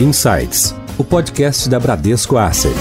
Insights, o podcast da Bradesco Asset.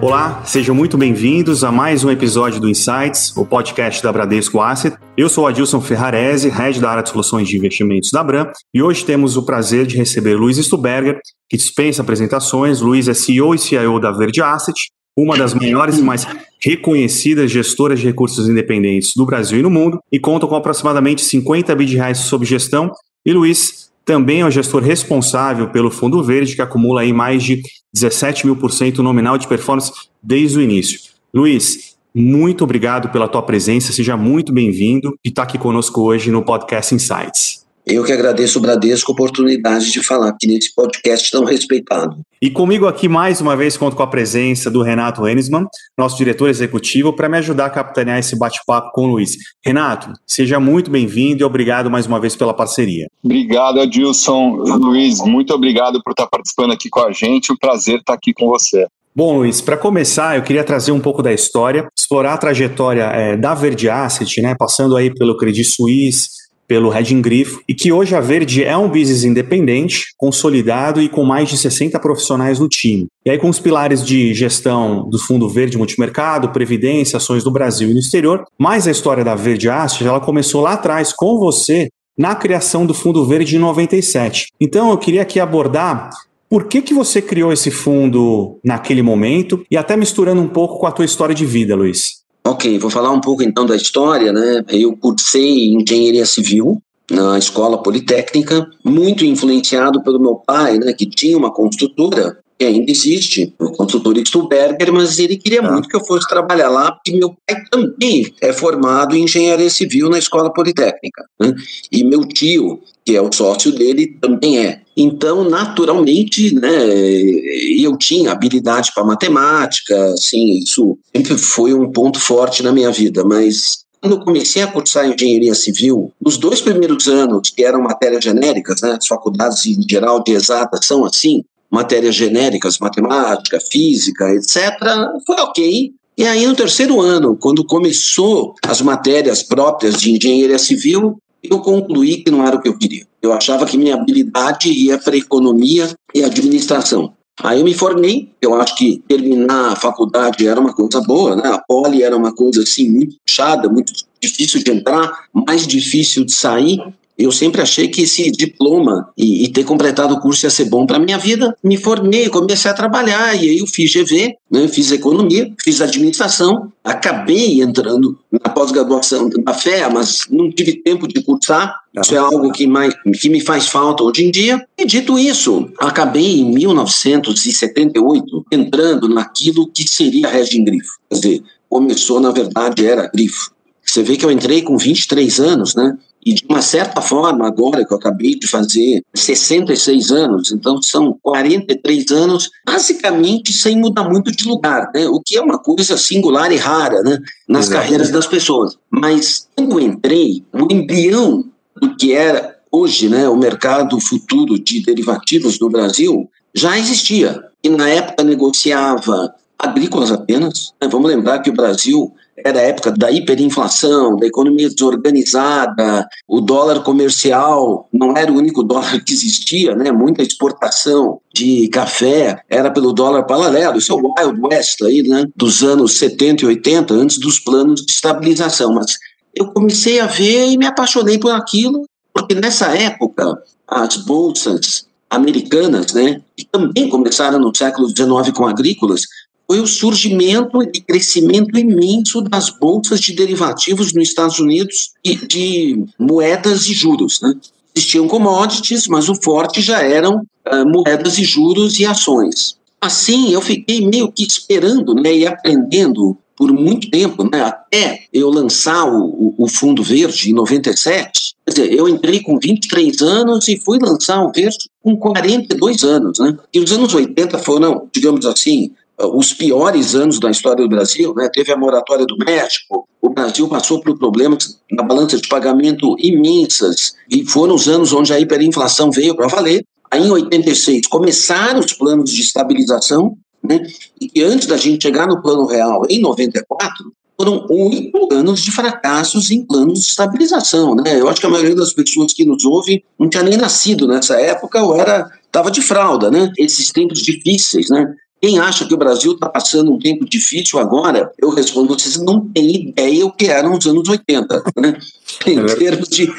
Olá, sejam muito bem-vindos a mais um episódio do Insights, o podcast da Bradesco Asset. Eu sou Adilson Ferrarese, head da área de soluções de investimentos da Bram, e hoje temos o prazer de receber Luiz Stuberger, que dispensa apresentações. Luiz é CEO e CIO da Verde Asset, uma das maiores e mais reconhecidas gestoras de recursos independentes do Brasil e no mundo, e conta com aproximadamente 50 bi de reais sob gestão. E Luiz também é o gestor responsável pelo Fundo Verde, que acumula aí mais de 17 mil por cento nominal de performance desde o início. Luiz, muito obrigado pela tua presença, seja muito bem-vindo e está aqui conosco hoje no Podcast Insights. Eu que agradeço o Bradesco a oportunidade de falar aqui nesse podcast tão respeitado. E comigo aqui, mais uma vez, conto com a presença do Renato Enisman, nosso diretor executivo, para me ajudar a capitanear esse bate-papo com o Luiz. Renato, seja muito bem-vindo e obrigado mais uma vez pela parceria. Obrigado, Adilson. Luiz, muito obrigado por estar participando aqui com a gente. Um prazer estar aqui com você. Bom, Luiz, para começar, eu queria trazer um pouco da história, explorar a trajetória é, da Verde Asset, né, passando aí pelo Credit Suisse, pelo Reding Grifo, e que hoje a Verde é um business independente, consolidado e com mais de 60 profissionais no time. E aí, com os pilares de gestão do Fundo Verde Multimercado, Previdência, Ações do Brasil e no exterior, mais a história da Verde Asset, ela começou lá atrás com você na criação do Fundo Verde em 97. Então, eu queria aqui abordar por que, que você criou esse fundo naquele momento e até misturando um pouco com a tua história de vida, Luiz. Ok, vou falar um pouco então da história, né? Eu cursei engenharia civil na escola politécnica, muito influenciado pelo meu pai, né, que tinha uma construtora que ainda existe, o consultor Stuberger, mas ele queria ah. muito que eu fosse trabalhar lá, porque meu pai também é formado em engenharia civil na escola politécnica. Né? E meu tio, que é o sócio dele, também é. Então, naturalmente, né, eu tinha habilidade para matemática, assim, isso sempre foi um ponto forte na minha vida, mas quando eu comecei a cursar engenharia civil, nos dois primeiros anos, que eram matérias genéricas, né, as faculdades em geral de exatas são assim, matérias genéricas, matemática, física, etc., foi ok. E aí, no terceiro ano, quando começou as matérias próprias de engenharia civil, eu concluí que não era o que eu queria. Eu achava que minha habilidade ia para economia e administração. Aí eu me formei, eu acho que terminar a faculdade era uma coisa boa, né? A poli era uma coisa assim muito puxada, muito difícil de entrar, mais difícil de sair. Eu sempre achei que esse diploma e, e ter completado o curso ia ser bom para minha vida. Me formei, comecei a trabalhar e aí eu fiz GV, né, fiz economia, fiz administração, acabei entrando na pós-graduação da FEA, mas não tive tempo de cursar. Isso é algo que, mais, que me faz falta hoje em dia. E dito isso, acabei em 1978 entrando naquilo que seria a Regin Grifo. Quer dizer, começou, na verdade, era Grifo. Você vê que eu entrei com 23 anos, né? E de uma certa forma, agora que eu acabei de fazer 66 anos, então são 43 anos, basicamente sem mudar muito de lugar, né? O que é uma coisa singular e rara, né? Nas Exato. carreiras das pessoas. Mas quando eu entrei, o embrião do que era hoje, né, o mercado futuro de derivativos no Brasil já existia. E na época negociava agrícolas apenas. Né? Vamos lembrar que o Brasil era a época da hiperinflação, da economia desorganizada, o dólar comercial não era o único dólar que existia, né? Muita exportação de café era pelo dólar paralelo. Isso é o Wild West aí, né? Dos anos 70 e 80, antes dos planos de estabilização. Mas eu comecei a ver e me apaixonei por aquilo, porque nessa época as bolsas americanas, né, que também começaram no século XIX com agrícolas, foi o surgimento e crescimento imenso das bolsas de derivativos nos Estados Unidos e de moedas e juros. Né? Existiam commodities, mas o forte já eram uh, moedas e juros e ações. Assim, eu fiquei meio que esperando né, e aprendendo por muito tempo, né, até eu lançar o, o, Fundo Verde em 97. Quer dizer, eu entrei com 23 anos e fui lançar o Verde com 42 anos. Né? E os anos 80 foram, digamos assim, os piores anos da história do Brasil, né? teve a moratória do México, o Brasil passou por problemas na balança de pagamento imensas, e foram os anos onde a hiperinflação veio para valer. Aí, em 86, começaram os planos de estabilização, né? e antes da gente chegar no plano real, em 94, foram oito anos de fracassos em planos de estabilização, né? Eu acho que a maioria das pessoas que nos ouve não tinha nem nascido nessa época ou era estava de fralda, né? Esses tempos difíceis, né? Quem acha que o Brasil está passando um tempo difícil agora, eu respondo, vocês não têm ideia o que eram os anos 80, né? Em é. termos de...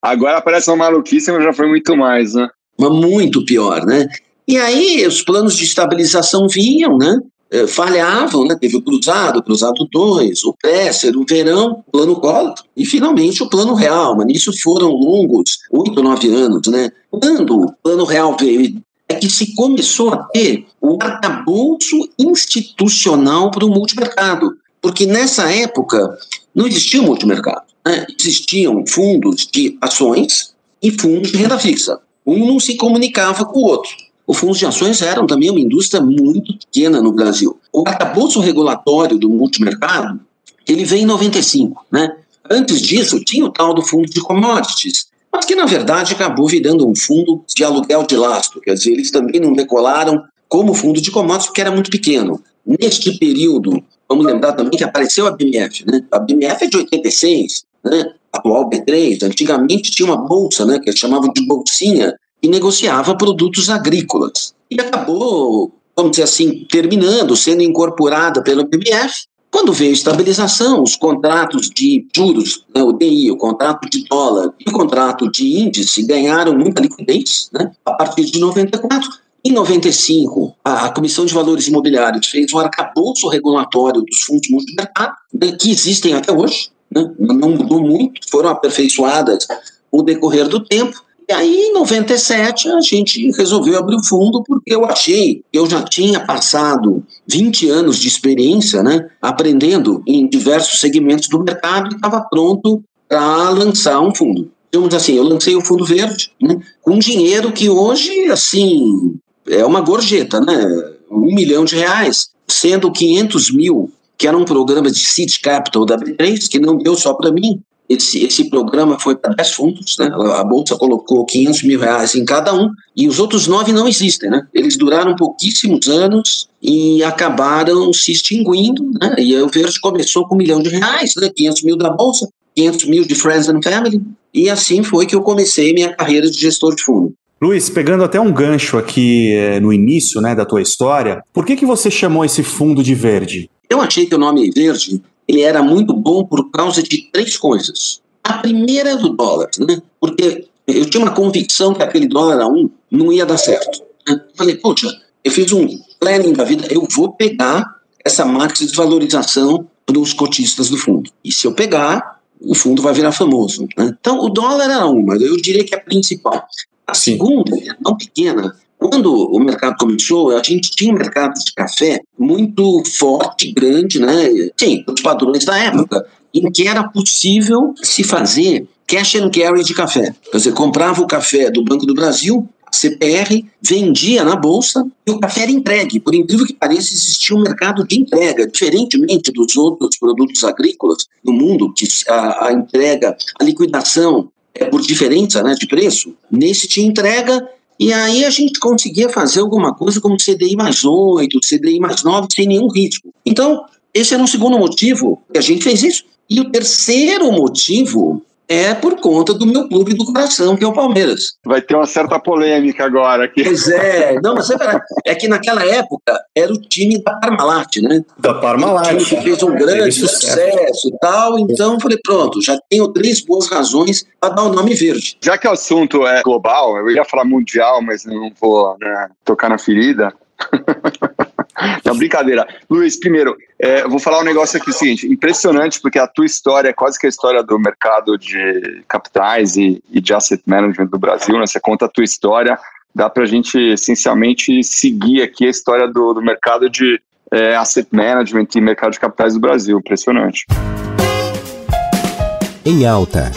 Agora parece uma maluquice, mas já foi muito mais, né? Mas muito pior, né? E aí os planos de estabilização vinham, né? É, falhavam, né? Teve o Cruzado, o Cruzado 2, o Presser, o Verão, o Plano Collor e finalmente o Plano Real. Mas nisso foram longos oito, nove anos, né? Quando o Plano Real veio é que se começou a ter o arcabouço institucional para o multimercado. Porque nessa época não existia multimercado. Né? Existiam fundos de ações e fundos de renda fixa. Um não se comunicava com o outro. Os fundos de ações eram também uma indústria muito pequena no Brasil. O arcabouço regulatório do multimercado, ele veio em 95, né? Antes disso, tinha o tal do fundo de commodities, mas que na verdade acabou virando um fundo de aluguel de lastro, quer dizer, eles também não decolaram como fundo de commodities porque era muito pequeno. Neste período, vamos lembrar também que apareceu a BMF, né? A BMF é de 86, né? Atual B3, antigamente tinha uma bolsa, né, que eles chamavam de bolsinha, e negociava produtos agrícolas. E acabou, vamos dizer assim, terminando, sendo incorporada pela BMF, quando veio a estabilização, os contratos de juros, né, o DI, o contrato de dólar e o contrato de índice ganharam muita liquidez né, a partir de 94. Em 95, a Comissão de Valores Imobiliários fez um arcabouço regulatório dos fundos multimercado, né, que existem até hoje, né, não mudou muito, foram aperfeiçoadas o decorrer do tempo, e aí, em 97, a gente resolveu abrir o fundo porque eu achei que eu já tinha passado 20 anos de experiência, né, aprendendo em diversos segmentos do mercado e estava pronto para lançar um fundo. Digamos assim, eu lancei o Fundo Verde né, com dinheiro que hoje, assim, é uma gorjeta, né? Um milhão de reais, sendo 500 mil que era um programa de seed capital da B3, que não deu só para mim, esse, esse programa foi para 10 fundos, né? a Bolsa colocou 500 mil reais em cada um, e os outros nove não existem. Né? Eles duraram pouquíssimos anos e acabaram se extinguindo. Né? E o Verde começou com um milhão de reais, né? 500 mil da Bolsa, 500 mil de Friends and Family, e assim foi que eu comecei minha carreira de gestor de fundo. Luiz, pegando até um gancho aqui é, no início né, da tua história, por que, que você chamou esse fundo de verde? Eu achei que o nome verde ele era muito bom por causa de três coisas. A primeira é do dólar, né? Porque eu tinha uma convicção que aquele dólar a um não ia dar certo. Né? Falei, poxa, eu fiz um planning da vida, eu vou pegar essa máxima de valorização dos cotistas do fundo. E se eu pegar, o fundo vai virar famoso. Né? Então, o dólar era uma, eu diria que é a principal. A Sim. segunda, não pequena, quando o mercado começou, a gente tinha um mercado de café muito forte, grande, né? Sim, os padrões da época, em que era possível se fazer cash and carry de café. Dizer, comprava o café do Banco do Brasil, CPR, vendia na bolsa e o café era entregue. Por incrível que pareça, existia um mercado de entrega, diferentemente dos outros produtos agrícolas no mundo, que a, a entrega, a liquidação é por diferença né, de preço. Nesse tinha entrega e aí a gente conseguia fazer alguma coisa como CDI mais 8, CDI mais 9, sem nenhum risco. Então, esse era um segundo motivo que a gente fez isso. E o terceiro motivo é por conta do meu clube do coração, que é o Palmeiras. Vai ter uma certa polêmica agora aqui. Pois é, não, mas é, é que naquela época era o time da Parmalat, né? Da Parmalat. O time que fez um grande sucesso e tal, então falei, pronto, já tenho três boas razões para dar o nome verde. Já que o assunto é global, eu ia falar mundial, mas não vou né, tocar na ferida. Não, brincadeira. Luiz, primeiro, é, vou falar um negócio aqui, seguinte, impressionante, porque a tua história é quase que a história do mercado de capitais e, e de asset management do Brasil, né? Você conta a tua história, dá para a gente, essencialmente, seguir aqui a história do, do mercado de é, asset management e mercado de capitais do Brasil, impressionante. Em alta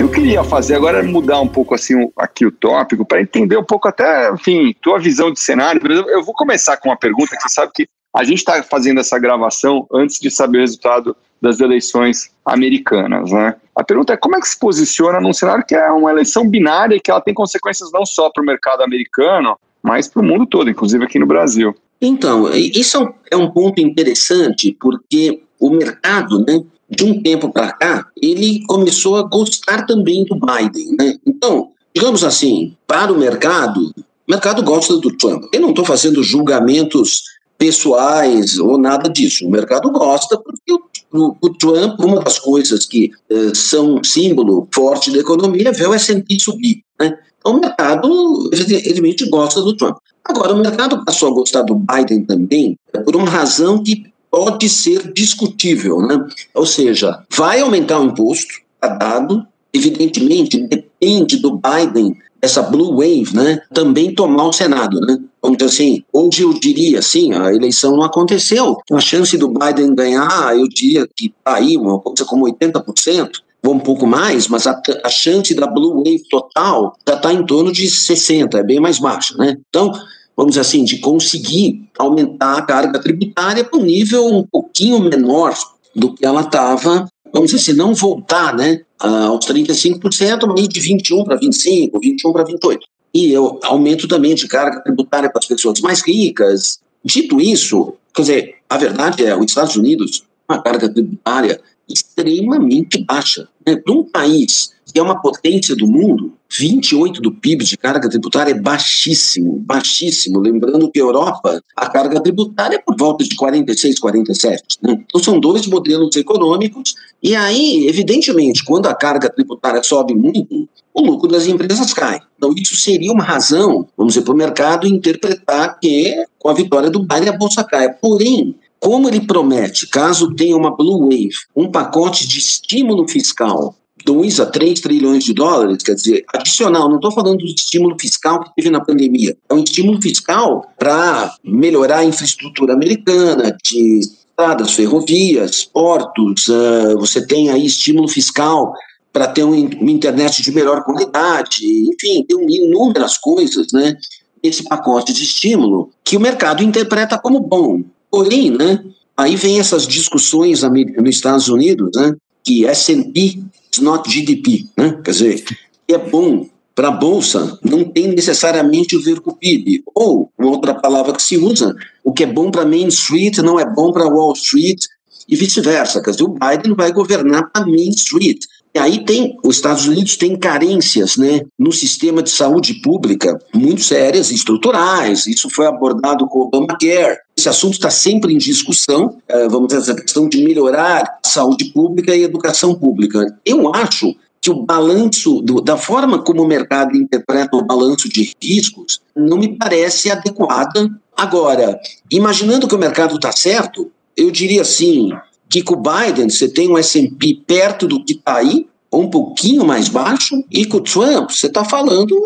que eu queria fazer agora é mudar um pouco assim aqui o tópico para entender um pouco até, enfim, tua visão de cenário. Eu vou começar com uma pergunta que você sabe que a gente está fazendo essa gravação antes de saber o resultado das eleições americanas, né? A pergunta é como é que se posiciona num cenário que é uma eleição binária e que ela tem consequências não só para o mercado americano, mas para o mundo todo, inclusive aqui no Brasil. Então, isso é um, é um ponto interessante, porque o mercado, né, de um tempo para cá, ele começou a gostar também do Biden. Né? Então, digamos assim, para o mercado, o mercado gosta do Trump. Eu não estou fazendo julgamentos pessoais ou nada disso. O mercado gosta porque o, o Trump, uma das coisas que eh, são símbolo forte da economia é ver o S&P subir. Né? Então, o mercado, evidentemente, gosta do Trump. Agora, o mercado passou a gostar do Biden também por uma razão que pode ser discutível, né? Ou seja, vai aumentar o imposto, está dado, evidentemente, depende do Biden, essa blue wave, né, também tomar o Senado, né? Vamos dizer assim, hoje eu diria assim, a eleição não aconteceu, a chance do Biden ganhar, eu diria que está aí uma coisa como 80%, ou um pouco mais, mas a, a chance da blue wave total já está em torno de 60%, é bem mais baixa, né? Então, vamos dizer assim, de conseguir aumentar a carga tributária para um nível um pouquinho menor do que ela estava, vamos dizer assim, não voltar né, aos 35%, mas de 21% para 25%, 21% para 28%. E eu aumento também de carga tributária para as pessoas mais ricas. Dito isso, quer dizer, a verdade é, os Estados Unidos, uma carga tributária extremamente baixa. Né? Para um país que é uma potência do mundo, 28 do PIB de carga tributária é baixíssimo, baixíssimo. Lembrando que a Europa, a carga tributária é por volta de 46, 47. Né? Então são dois modelos econômicos, e aí, evidentemente, quando a carga tributária sobe muito, o lucro das empresas cai. Então isso seria uma razão, vamos dizer, para o mercado interpretar que com a vitória do Biden a bolsa cai. Porém, como ele promete, caso tenha uma blue wave, um pacote de estímulo fiscal 2 a 3 trilhões de dólares, quer dizer, adicional, não estou falando do estímulo fiscal que teve na pandemia, é um estímulo fiscal para melhorar a infraestrutura americana, de estradas, ferrovias, portos, uh, você tem aí estímulo fiscal para ter um, uma internet de melhor qualidade, enfim, tem inúmeras coisas, né, esse pacote de estímulo que o mercado interpreta como bom. Porém, né, aí vem essas discussões nos Estados Unidos, né, que S&P is not GDP, né, quer dizer, é bom para a bolsa não tem necessariamente a ver com o PIB. Ou, outra palavra que se usa, o que é bom para Main Street não é bom para Wall Street e vice-versa. Quer dizer, o Biden vai governar para Main Street. E aí tem, os Estados Unidos tem carências né, no sistema de saúde pública muito sérias estruturais. Isso foi abordado com o Obamacare. Esse assunto está sempre em discussão, eh, vamos dizer, essa questão de melhorar a saúde pública e a educação pública. Eu acho que o balanço, do, da forma como o mercado interpreta o balanço de riscos, não me parece adequada. Agora, imaginando que o mercado está certo, eu diria assim, que com o Biden você tem um S&P perto do que está aí, ou um pouquinho mais baixo, e com o Trump você está falando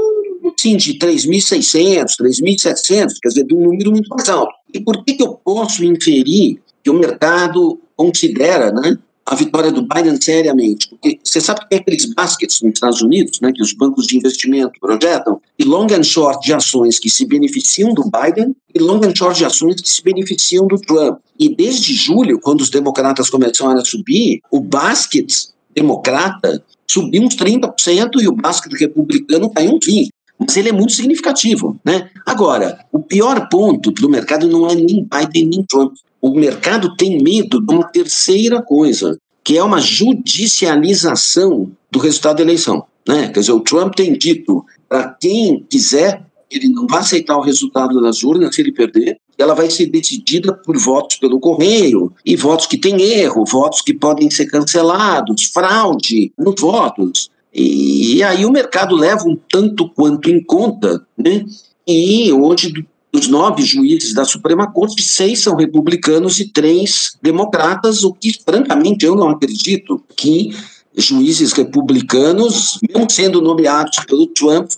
sim, de 3.600, 3.700, quer dizer, de um número muito mais alto. E por que, que eu posso inferir que o mercado considera né, a vitória do Biden seriamente, porque você sabe que tem aqueles baskets nos Estados Unidos, né, que os bancos de investimento projetam, e long and short de ações que se beneficiam do Biden e long and short de ações que se beneficiam do Trump. E desde julho, quando os democratas começaram a subir, o basket democrata subiu uns 30% e o basket republicano caiu uns 20% mas ele é muito significativo. Né? Agora, o pior ponto do mercado não é nem Biden nem Trump o mercado tem medo de uma terceira coisa, que é uma judicialização do resultado da eleição. Né? Quer dizer, o Trump tem dito para quem quiser, ele não vai aceitar o resultado das urnas se ele perder, ela vai ser decidida por votos pelo correio, e votos que têm erro, votos que podem ser cancelados, fraude nos votos. E, aí o mercado leva um tanto quanto em conta, né? E hoje, dos nove juízes da Suprema Corte, seis são republicanos e três democratas, o que, francamente, eu não acredito que juízes republicanos, mesmo sendo nomeados pelo Trump,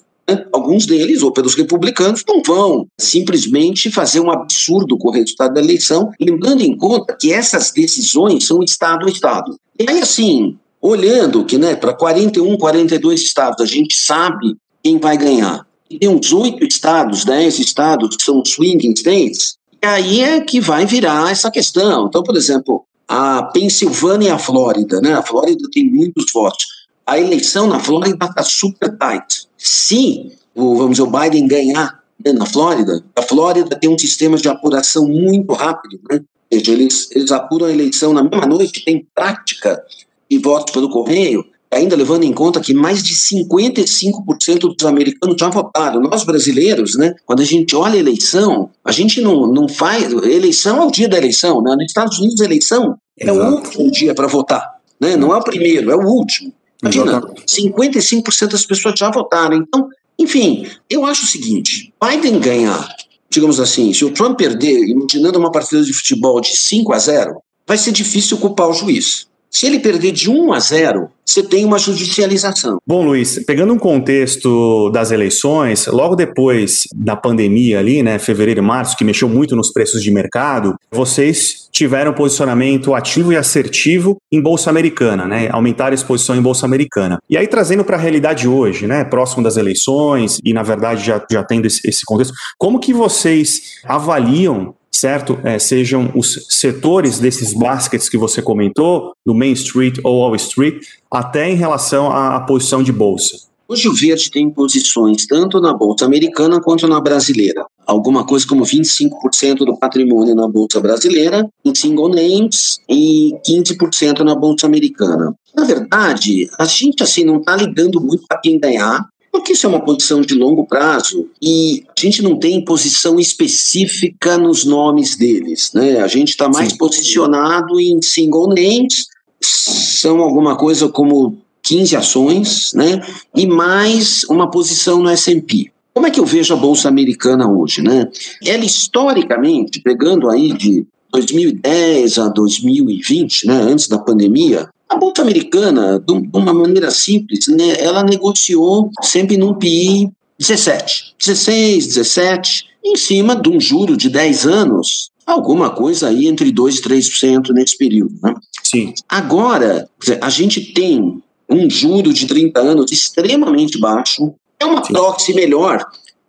alguns deles, ou pelos republicanos, não vão simplesmente fazer um absurdo com o resultado da eleição, lembrando em conta que essas decisões são Estado a Estado. E aí, assim, olhando que né, para 41, 42 estados, a gente sabe quem vai ganhar e tem uns oito estados, dez estados que são swing states, e aí é que vai virar essa questão. Então, por exemplo, a Pensilvânia e a Flórida, né? A Flórida tem muitos votos. A eleição na Flórida está super tight. Se o, vamos dizer, o Biden ganhar né, na Flórida. A Flórida tem um sistema de apuração muito rápido, né? Ou seja, eles, eles apuram a eleição na mesma noite, tem prática de votos pelo correio, ainda levando em conta que mais de 55% dos americanos já votaram. Nós brasileiros, né, quando a gente olha a eleição, a gente não, não faz. Eleição é o dia da eleição. Né? Nos Estados Unidos, a eleição é o último dia para votar. Né? Não é o primeiro, é o último. Imagina, 55% das pessoas já votaram. Então, enfim, eu acho o seguinte: Biden ganhar, digamos assim, se o Trump perder, imaginando uma partida de futebol de 5 a 0, vai ser difícil culpar o juiz. Se ele perder de 1 a 0, você tem uma judicialização. Bom, Luiz, pegando um contexto das eleições, logo depois da pandemia ali, né, fevereiro e março, que mexeu muito nos preços de mercado, vocês tiveram posicionamento ativo e assertivo em bolsa americana, né, aumentaram a exposição em bolsa americana. E aí trazendo para a realidade hoje, né, próximo das eleições e na verdade já, já tendo esse, esse contexto, como que vocês avaliam certo? É, sejam os setores desses baskets que você comentou, do Main Street ou Wall Street, até em relação à, à posição de bolsa. Hoje o Verde tem posições tanto na bolsa americana quanto na brasileira. Alguma coisa como 25% do patrimônio na bolsa brasileira, em single names, e 15% na bolsa americana. Na verdade, a gente assim não está ligando muito para quem ganhar, porque isso é uma posição de longo prazo e a gente não tem posição específica nos nomes deles, né? A gente está mais Sim. posicionado em single names, são alguma coisa como 15 ações, né? E mais uma posição no S&P. Como é que eu vejo a bolsa americana hoje, né? Ela historicamente, pegando aí de 2010 a 2020, né, antes da pandemia, a Bolsa Americana, de uma maneira simples, né, ela negociou sempre num PI 17, 16, 17, em cima de um juro de 10 anos, alguma coisa aí entre 2% e 3% nesse período. Né? Sim. Agora, a gente tem um juro de 30 anos extremamente baixo, é uma Sim. proxy melhor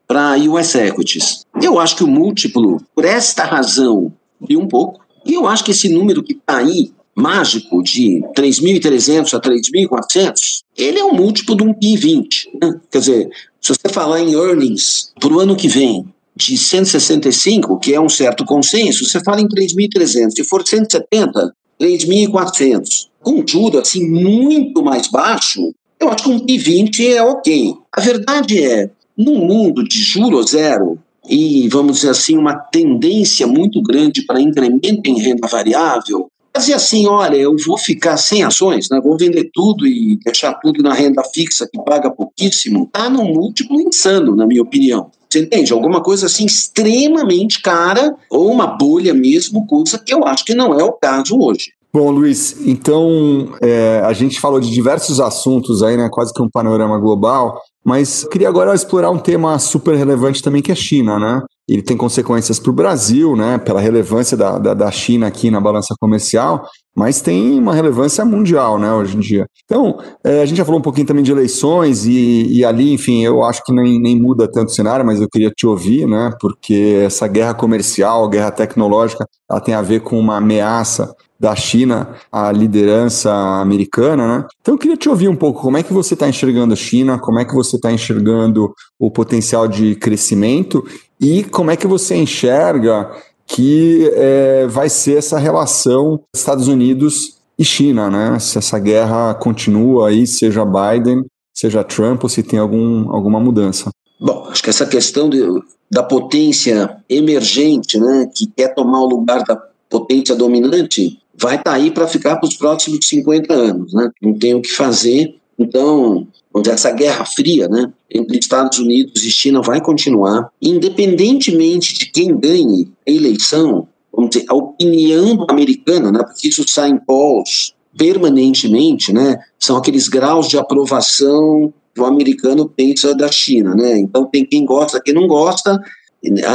para US Equities. Eu acho que o múltiplo, por esta razão, subiu um pouco, e eu acho que esse número que está aí mágico de 3.300 a 3.400, ele é um múltiplo de um PI 20. Né? Quer dizer, se você falar em earnings para o ano que vem de 165, que é um certo consenso, você fala em 3.300. Se for 170, 3.400. Com juro assim muito mais baixo, eu acho que um PI 20 é ok. A verdade é, num mundo de juro zero, e, vamos dizer assim, uma tendência muito grande para incremento em renda variável, dizer assim, olha, eu vou ficar sem ações, né? vou vender tudo e deixar tudo na renda fixa que paga pouquíssimo, está num múltiplo insano, na minha opinião. Você entende? Alguma coisa assim extremamente cara ou uma bolha mesmo, coisa que eu acho que não é o caso hoje. Bom, Luiz, então é, a gente falou de diversos assuntos aí, né? Quase que um panorama global, mas queria agora explorar um tema super relevante também que é China, né? Ele tem consequências para o Brasil, né, pela relevância da, da, da, China aqui na balança comercial, mas tem uma relevância mundial, né, hoje em dia. Então, é, a gente já falou um pouquinho também de eleições e, e, ali, enfim, eu acho que nem, nem muda tanto o cenário, mas eu queria te ouvir, né, porque essa guerra comercial, guerra tecnológica, ela tem a ver com uma ameaça da China à liderança americana, né? Então eu queria te ouvir um pouco como é que você está enxergando a China, como é que você está enxergando o potencial de crescimento e como é que você enxerga que é, vai ser essa relação Estados Unidos e China, né? Se essa guerra continua aí, seja Biden, seja Trump, ou se tem algum, alguma mudança. Bom, acho que essa questão de, da potência emergente, né, que quer tomar o lugar da potência dominante, vai estar tá aí para ficar para os próximos 50 anos, né? Não tem o que fazer. Então, essa guerra fria, né, entre Estados Unidos e China vai continuar, independentemente de quem ganhe a eleição, vamos dizer, a opinião americana, né, porque isso sai em polls permanentemente, né, são aqueles graus de aprovação que o americano pensa da China, né, então tem quem gosta, quem não gosta,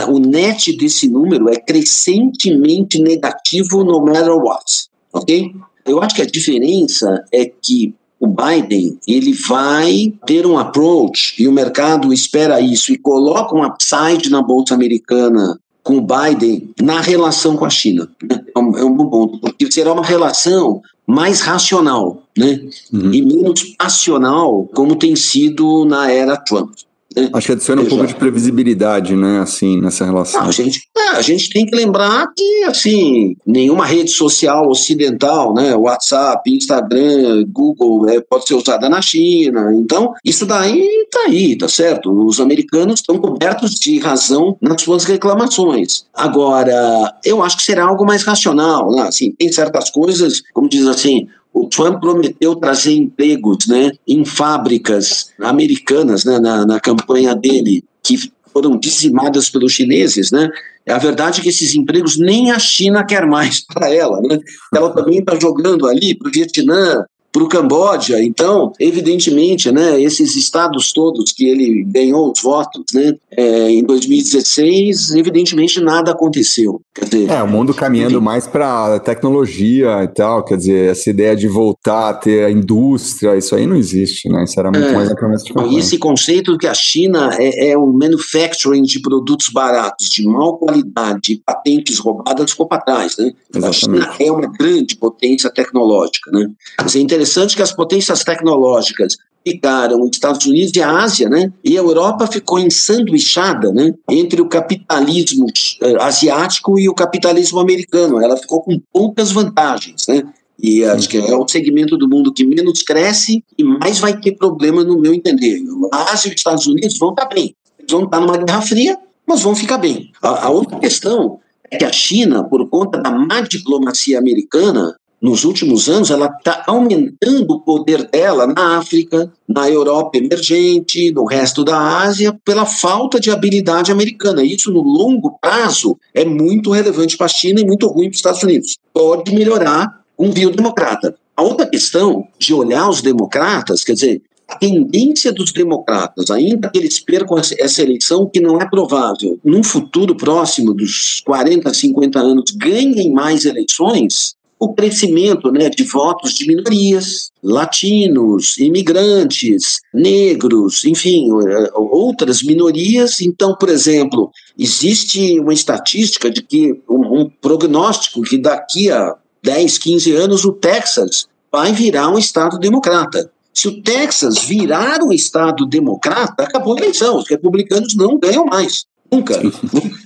o net desse número é crescentemente negativo no matter what, ok? Eu acho que a diferença é que o Biden ele vai ter um approach e o mercado espera isso e coloca um upside na bolsa americana com o Biden na relação com a China. É, um, é um bom ponto, porque será uma relação mais racional, né? Uhum. E menos passional, como tem sido na era Trump. Né? Acho que adiciona um pouco de previsibilidade, né, assim, nessa relação. Não, a, gente, é, a gente tem que lembrar que, assim, nenhuma rede social ocidental, né, WhatsApp, Instagram, Google, é, pode ser usada na China. Então, isso daí tá aí, tá certo? Os americanos estão cobertos de razão nas suas reclamações. Agora, eu acho que será algo mais racional, né? Assim, tem certas coisas, como diz assim, o Trump prometeu trazer empregos né, em fábricas americanas né, na, na campanha dele, que foram dizimadas pelos chineses, né? É a verdade é que esses empregos nem a China quer mais para ela, né? Ela também está jogando ali para o Vietnã, para o Camboja. Então, evidentemente, né, esses estados todos que ele ganhou os votos né, é, em 2016, evidentemente nada aconteceu. Dizer, é, o mundo caminhando mais para tecnologia e tal, quer dizer, essa ideia de voltar a ter a indústria, isso aí não existe, né? Isso era muito é, mais a promessa de campanha. Esse conceito que a China é, é um manufacturing de produtos baratos, de mal qualidade, patentes roubadas, ficou para trás, né? Exatamente. A China é uma grande potência tecnológica, né? Mas é interessante que as potências tecnológicas ficaram os Estados Unidos e a Ásia, né? E a Europa ficou ensanduichada, né? Entre o capitalismo uh, asiático e o capitalismo americano. Ela ficou com poucas vantagens, né? E acho que é o segmento do mundo que menos cresce e mais vai ter problema, no meu entender. A Ásia e os Estados Unidos vão estar bem. Eles vão estar numa guerra fria, mas vão ficar bem. A, a outra questão é que a China, por conta da má diplomacia americana, nos últimos anos, ela está aumentando o poder dela na África, na Europa emergente, no resto da Ásia, pela falta de habilidade americana. Isso, no longo prazo, é muito relevante para a China e muito ruim para os Estados Unidos. Pode melhorar um biodemocrata. A outra questão de olhar os democratas, quer dizer, a tendência dos democratas, ainda que eles percam essa eleição, que não é provável, num futuro próximo dos 40, 50 anos, ganhem mais eleições, o crescimento né, de votos de minorias, latinos, imigrantes, negros, enfim, eh, outras minorias. Então, por exemplo, existe uma estatística de que um, um prognóstico que daqui a 10, 15 anos o Texas vai virar um estado democrata. Se o Texas virar um estado democrata, acabou a eleição. Os republicanos não ganham mais. Nunca.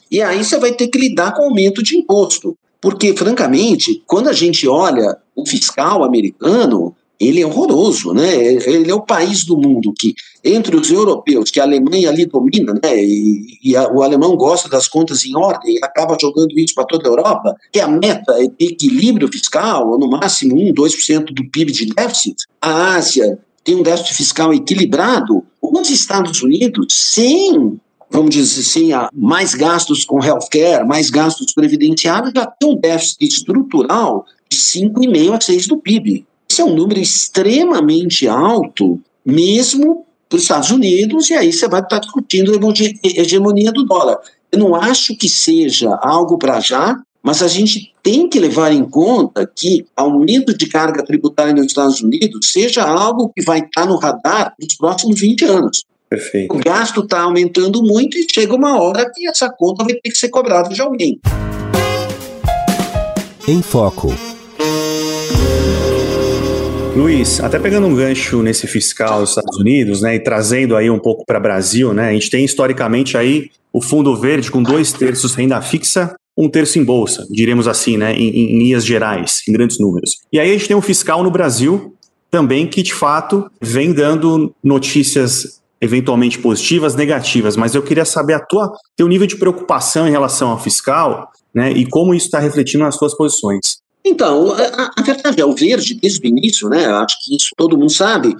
E aí você vai ter que lidar com aumento de imposto. Porque, francamente, quando a gente olha o fiscal americano, ele é horroroso, né? Ele é o país do mundo que, entre os europeus, que a Alemanha ali domina, né? E, e a, o alemão gosta das contas em ordem e acaba jogando isso para toda a Europa, que a meta é equilíbrio fiscal, no máximo 1, 2% do PIB de déficit. A Ásia tem um déficit fiscal equilibrado. Os Estados Unidos, sem vamos dizer assim, mais gastos com healthcare, mais gastos previdenciários, já tem um déficit estrutural de 5,5% a 6% do PIB. Isso é um número extremamente alto, mesmo para os Estados Unidos, e aí você vai estar discutindo a hegemonia do dólar. Eu não acho que seja algo para já, mas a gente tem que levar em conta que aumento de carga tributária nos Estados Unidos seja algo que vai estar no radar nos próximos 20 anos. Perfeito. O gasto está aumentando muito e chega uma hora que essa conta vai ter que ser cobrada de alguém. Em Foco. Luiz, até pegando um gancho nesse fiscal dos Estados Unidos, né, e trazendo aí um pouco para o Brasil, né, a gente tem historicamente aí o Fundo Verde com dois terços renda fixa, um terço em bolsa, diremos assim, né, em, em linhas gerais, em grandes números. E aí a gente tem um fiscal no Brasil também que de fato vem dando notícias eventualmente positivas, negativas, mas eu queria saber a tua teu nível de preocupação em relação ao fiscal, né, e como isso está refletindo nas suas posições. Então, a, a, verdade é, o verde, desde o início, né, acho que isso todo mundo sabe,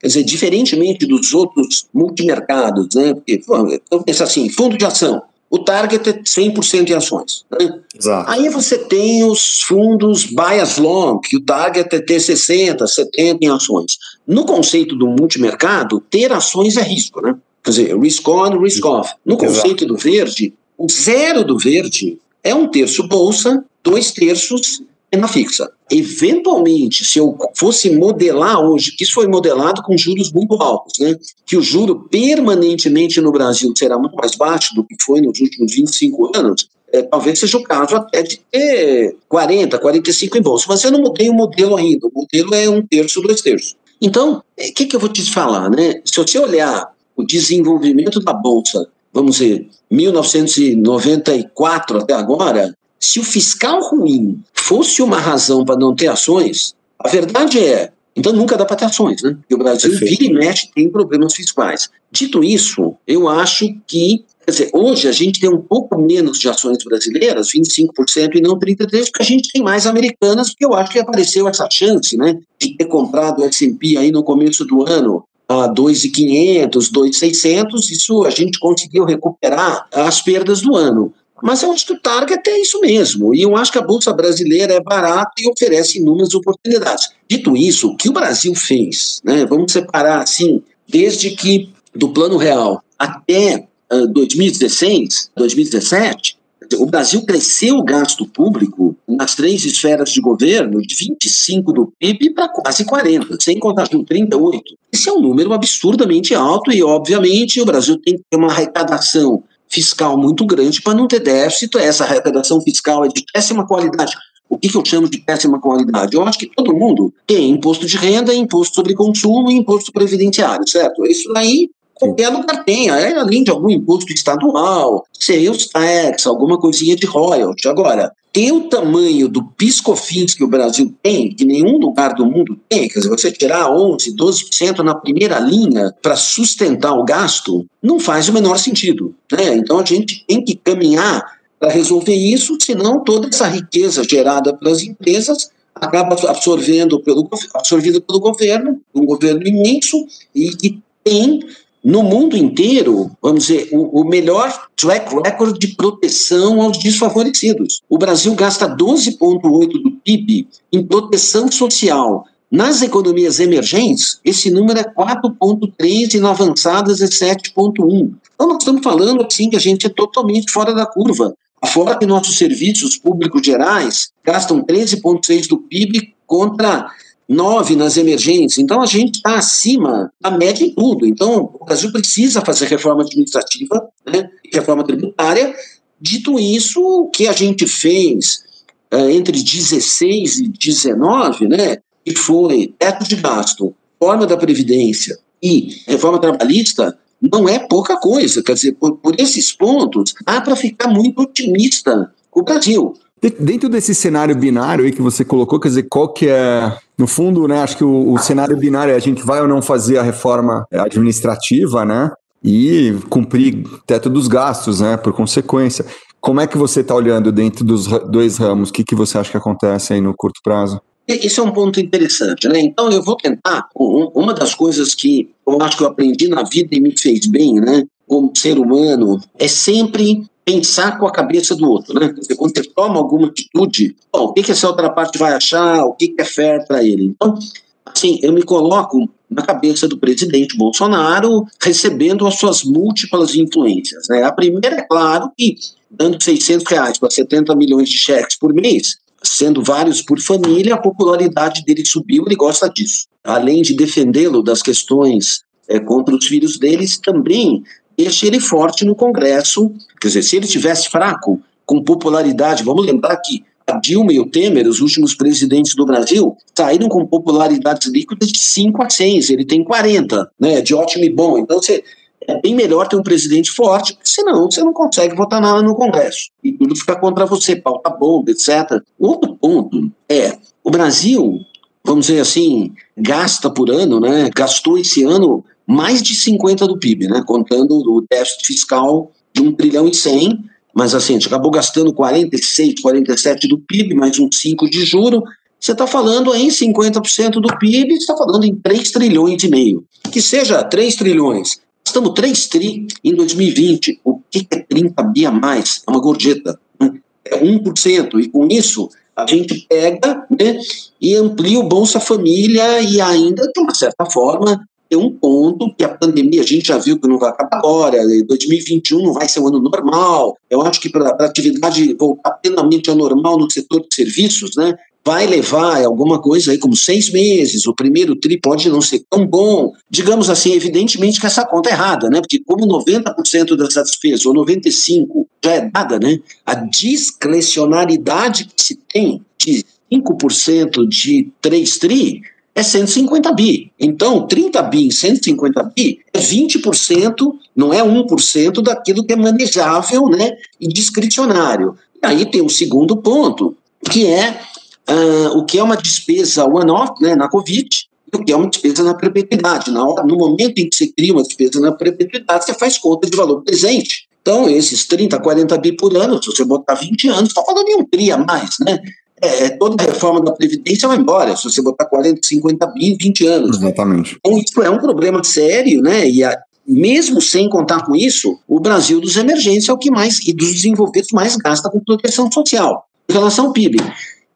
quer dizer, diferentemente dos outros multimercados, né, porque, eu penso assim, fundo de ação, o target é 100% em ações. Né? Exato. Aí você tem os fundos buy as long, que o target é ter 60%, 70% em ações. No conceito do multimercado, ter ações é risco, né? Quer dizer, risk on, risk off. No conceito Exato. do verde, o zero do verde é um terço bolsa, dois terços renda fixa. Eventualmente, se eu fosse modelar hoje, que isso foi modelado com juros muito altos, né? que o juro permanentemente no Brasil será muito mais baixo do que foi nos últimos 25 anos, é, talvez seja o caso até de ter 40, 45 em bolsa. Mas eu não mudei o modelo ainda. O modelo é um terço, dois terços. Então, o é, que, que eu vou te falar? Né? Se você olhar o desenvolvimento da Bolsa, vamos dizer, 1994 até agora, se o fiscal ruim fosse uma razão para não ter ações, a verdade é, então nunca dá para ter ações, né? Porque o Brasil Perfeito. vira e mexe tem problemas fiscais. Dito isso, eu acho que Quer dizer, hoje a gente tem um pouco menos de ações brasileiras, 25% e não 33%, porque a gente tem mais americanas, porque eu acho que apareceu essa chance, né, de ter comprado o S&P aí no começo do ano a 2.500, 2.600, isso a gente conseguiu recuperar as perdas do ano. Mas eu acho que o target é isso mesmo. E eu acho que a Bolsa Brasileira é barata e oferece inúmeras oportunidades. Dito isso, o que o Brasil fez, né, vamos separar assim, desde que do plano real até 2016, 2017, o Brasil cresceu o gasto público nas três esferas de governo de 25 do PIB para quase 40, sem contar com 38. Esse é um número absurdamente alto e, obviamente, o Brasil tem que ter uma arrecadação fiscal muito grande para não ter déficit. Essa arrecadação fiscal é de péssima qualidade. O que, que, eu chamo de péssima qualidade? Eu acho que todo mundo tem imposto de renda, imposto sobre consumo e imposto previdenciário, certo? Isso aí qualquer lugar é, além de algum imposto estadual, sales tax, alguma coisinha de royalty. Agora, ter o tamanho do piscofins que o Brasil tem, que nenhum lugar do mundo tem, quer dizer, você tirar 11, 12% na primeira linha para sustentar o gasto, não faz o menor sentido. Né? Então a gente tem que caminhar para resolver isso, senão toda essa riqueza gerada pelas empresas acaba absorvendo pelo, absorvida pelo governo, um governo imenso e que tem no mundo inteiro, vamos dizer, o, o, melhor track record de proteção aos desfavorecidos. O Brasil gasta 12,8% do PIB em proteção social. Nas economias emergentes, esse número é 4,3% e na avançadas é 7,1%. Então, nós estamos falando assim que a gente é totalmente fora da curva. Fora que nossos serviços públicos gerais gastam 13,6% do PIB contra nove nas emergências. Então, a gente está acima da média em tudo. Então, o Brasil precisa fazer reforma administrativa, né, reforma tributária. Dito isso, o que a gente fez é, entre 16 e 19, né, que foi teto de gasto, forma da Previdência e reforma trabalhista, não é pouca coisa. Quer dizer, por, por esses pontos, dá para ficar muito otimista com o Brasil. Dentro desse cenário binário aí que você colocou, quer dizer, qual que é, no fundo, né, acho que o, o cenário binário é a gente vai ou não fazer a reforma administrativa, né, e cumprir teto dos gastos, né, por consequência. Como é que você está olhando dentro dos dois ramos? O que, que você acha que acontece aí no curto prazo? Esse é um ponto interessante, né? Então eu vou tentar. Uma das coisas que eu acho que eu aprendi na vida e me fez bem, né? Como ser humano, é sempre pensar com a cabeça do outro, né? Quer dizer, quando você toma alguma atitude, bom, o que, que essa outra parte vai achar, o que, que é fair para ele. Então, assim, eu me coloco na cabeça do presidente Bolsonaro, recebendo as suas múltiplas influências. Né? A primeira é claro que, dando 600 reais para 70 milhões de cheques por mês, sendo vários por família, a popularidade dele subiu, ele gosta disso. Além de defendê-lo das questões é, contra os filhos deles, também deixa ele forte no Congresso. Quer dizer, se ele tivesse fraco, com popularidade, vamos lembrar que a Dilma e o Temer, os últimos presidentes do Brasil, saíram com popularidades líquidas de 5 a 6, ele tem 40, né, de ótimo e bom. Então, você, é bem melhor ter um presidente forte, senão você não consegue votar nada no Congresso. E tudo fica contra você, pauta bomba, etc. Outro ponto é, o Brasil, vamos dizer assim, gasta por ano, né, gastou esse ano mais de 50 do PIB, né? Contando o déficit fiscal de 1 trilhão e 100, mas assim, a gente acabou gastando 46, 47 do PIB, mais uns 5 de juro. Você está falando aí em 50% do PIB, você está falando em 3 trilhões e meio. Que seja 3 trilhões. Estamos 3 tri em 2020. O que é 30 bi a mais? É uma gorjeta. Né? É 1%. E com isso, a gente pega né, e amplia o Bolsa Família e ainda, de uma certa forma, tem um ponto que a pandemia, a gente já viu que não vai acabar agora, 2021 não vai ser um ano normal. Eu acho que para a atividade voltar plenamente ao normal no setor de serviços, né, vai levar alguma coisa aí como seis meses, o primeiro tri pode não ser tão bom. Digamos assim, evidentemente que essa conta é errada, né? Porque como 90% dessa despesa, ou 95% já é dada, né? A discrecionalidade que se tem de 5% de 3 tri é é 150 bi. Então, 30 bi em 150 bi é 20%, não é 1% daquilo que é manejável né, e discricionário. E aí tem um segundo ponto, que é uh, o que é uma despesa one-off né, na Covid, e o que é uma despesa na perpetuidade. Na hora, no momento em que você cria uma despesa na perpetuidade, você faz conta de valor presente. Então, esses 30, 40 bi por ano, se você botar 20 anos, está falando em um TRI a mais, né? É, é, toda a reforma da Previdência vai embora, se você botar 40, 50 bi em 20 anos. Exatamente. Então, isso é um problema sério, né? E a, mesmo sem contar com isso, o Brasil dos emergentes é o que mais, e dos desenvolvidos mais gasta com proteção social, em relação ao PIB.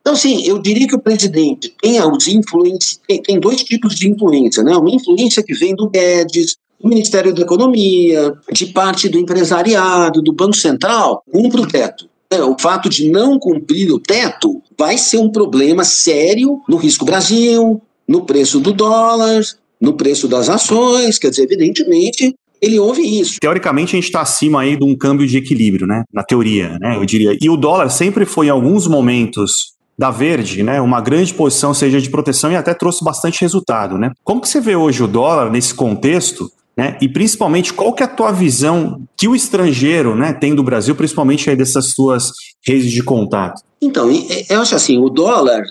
Então, sim, eu diria que o presidente tem, os influência, tem, tem dois tipos de influência, né? Uma influência que vem do Guedes, do Ministério da Economia, de parte do empresariado, do Banco Central, cumpre o teto. É, o fato de não cumprir o teto vai ser um problema sério no risco Brasil, no preço do dólar, no preço das ações, quer dizer, evidentemente, ele ouve isso. Teoricamente, a gente está acima aí de um câmbio de equilíbrio, né? Na teoria, né? Eu diria. E o dólar sempre foi, em alguns momentos, da Verde, né, uma grande posição, seja de proteção e até trouxe bastante resultado, né? Como que você vê hoje o dólar nesse contexto, né? E principalmente qual que é a tua visão que o estrangeiro, né, tem do Brasil, principalmente aí dessas suas redes de contato? Então, eu acho assim, o dólar,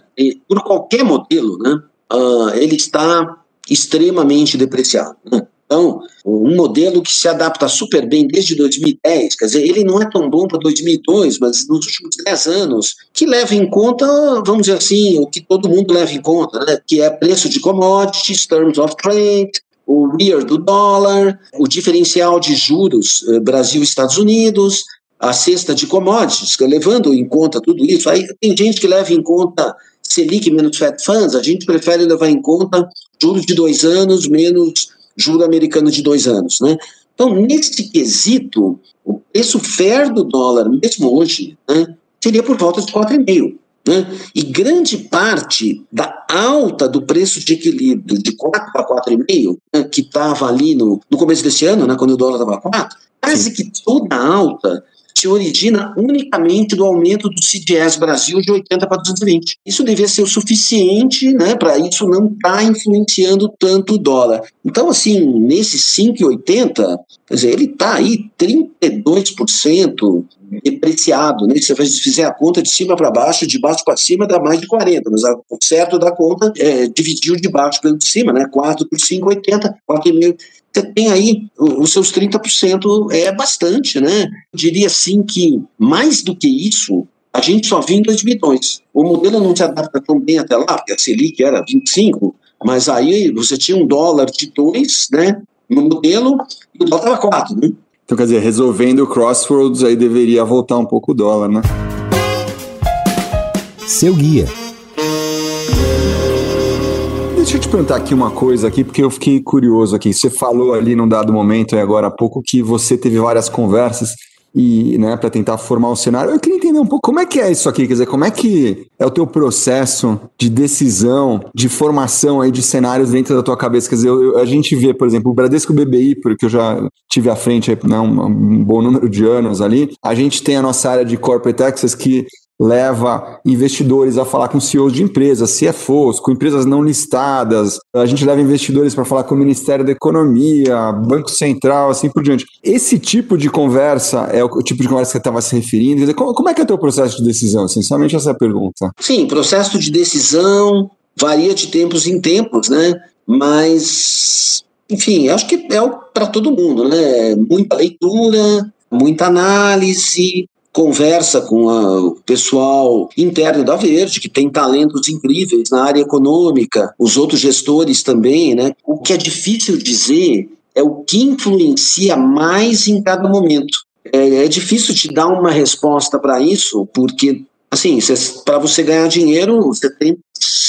por qualquer modelo, né, uh, ele está extremamente depreciado. Né? Então, um modelo que se adapta super bem desde 2010, quer dizer, ele não é tão bom para 2002, mas nos últimos 10 anos, que leva em conta, vamos dizer assim, o que todo mundo leva em conta, né? que é preço de commodities, terms of trade, o REAR do dólar, o diferencial de juros eh, Brasil-Estados Unidos, a cesta de commodities, levando em conta tudo isso. Aí tem gente que leva em conta Selic menos Fed Funds, a gente prefere levar em conta juros de dois anos menos juro americano de dois anos. Né? Então, nesse quesito, o preço fair do dólar, mesmo hoje, né, seria por volta de 4,5. Né? E grande parte da alta do preço de equilíbrio de 4 para 4,5, né, que estava ali no, no começo desse ano, né, quando o dólar estava 4, quase que toda a alta se origina unicamente do aumento do CDS Brasil de 80 para 220. Isso devia ser o suficiente né, para isso não estar tá influenciando tanto o dólar. Então, assim, nesse 5,80, quer dizer, ele está aí 32% depreciado, né? Se você fizer a conta de cima para baixo, de baixo para cima dá mais de 40, mas o certo da conta é dividir de baixo de cima, né? 4 por 5, 80, 4,5 você tem aí os seus 30%, é bastante, né? Eu diria assim que, mais do que isso, a gente só viu em 2002. O modelo não se adapta tão bem até lá, porque a Selic era 25, mas aí você tinha um dólar de 2, né? No modelo, e o dólar estava 4, né? Então, quer dizer, resolvendo o crossroads, aí deveria voltar um pouco o dólar, né? Seu guia. Deixa eu te perguntar aqui uma coisa aqui, porque eu fiquei curioso aqui. Você falou ali num dado momento, agora há pouco, que você teve várias conversas e, né, para tentar formar um cenário. Eu queria entender um pouco como é que é isso aqui, quer dizer, como é que é o teu processo de decisão, de formação aí de cenários dentro da tua cabeça. Quer dizer, eu, a gente vê, por exemplo, o Bradesco BBI, porque eu já tive à frente né, um, um bom número de anos ali. A gente tem a nossa área de corporate access que leva investidores a falar com CEOs de empresas, CFOs, com empresas não listadas. A gente leva investidores para falar com o Ministério da Economia, Banco Central, assim por diante. Esse tipo de conversa é o tipo de conversa que você estava se referindo? Dizer, como, é que é o teu processo de decisão? Sinceramente, essa é a pergunta. Sim, processo de decisão varia de tempos em tempos, né? Mas, enfim, acho que é para todo mundo, né? Muita leitura, muita análise, conversa com a, o pessoal interno da Verde, que tem talentos incríveis na área econômica, os outros gestores também, né? O que é difícil dizer é o que influencia mais em cada momento. É, é difícil te dar uma resposta para isso, porque assim, para você ganhar dinheiro, você tem,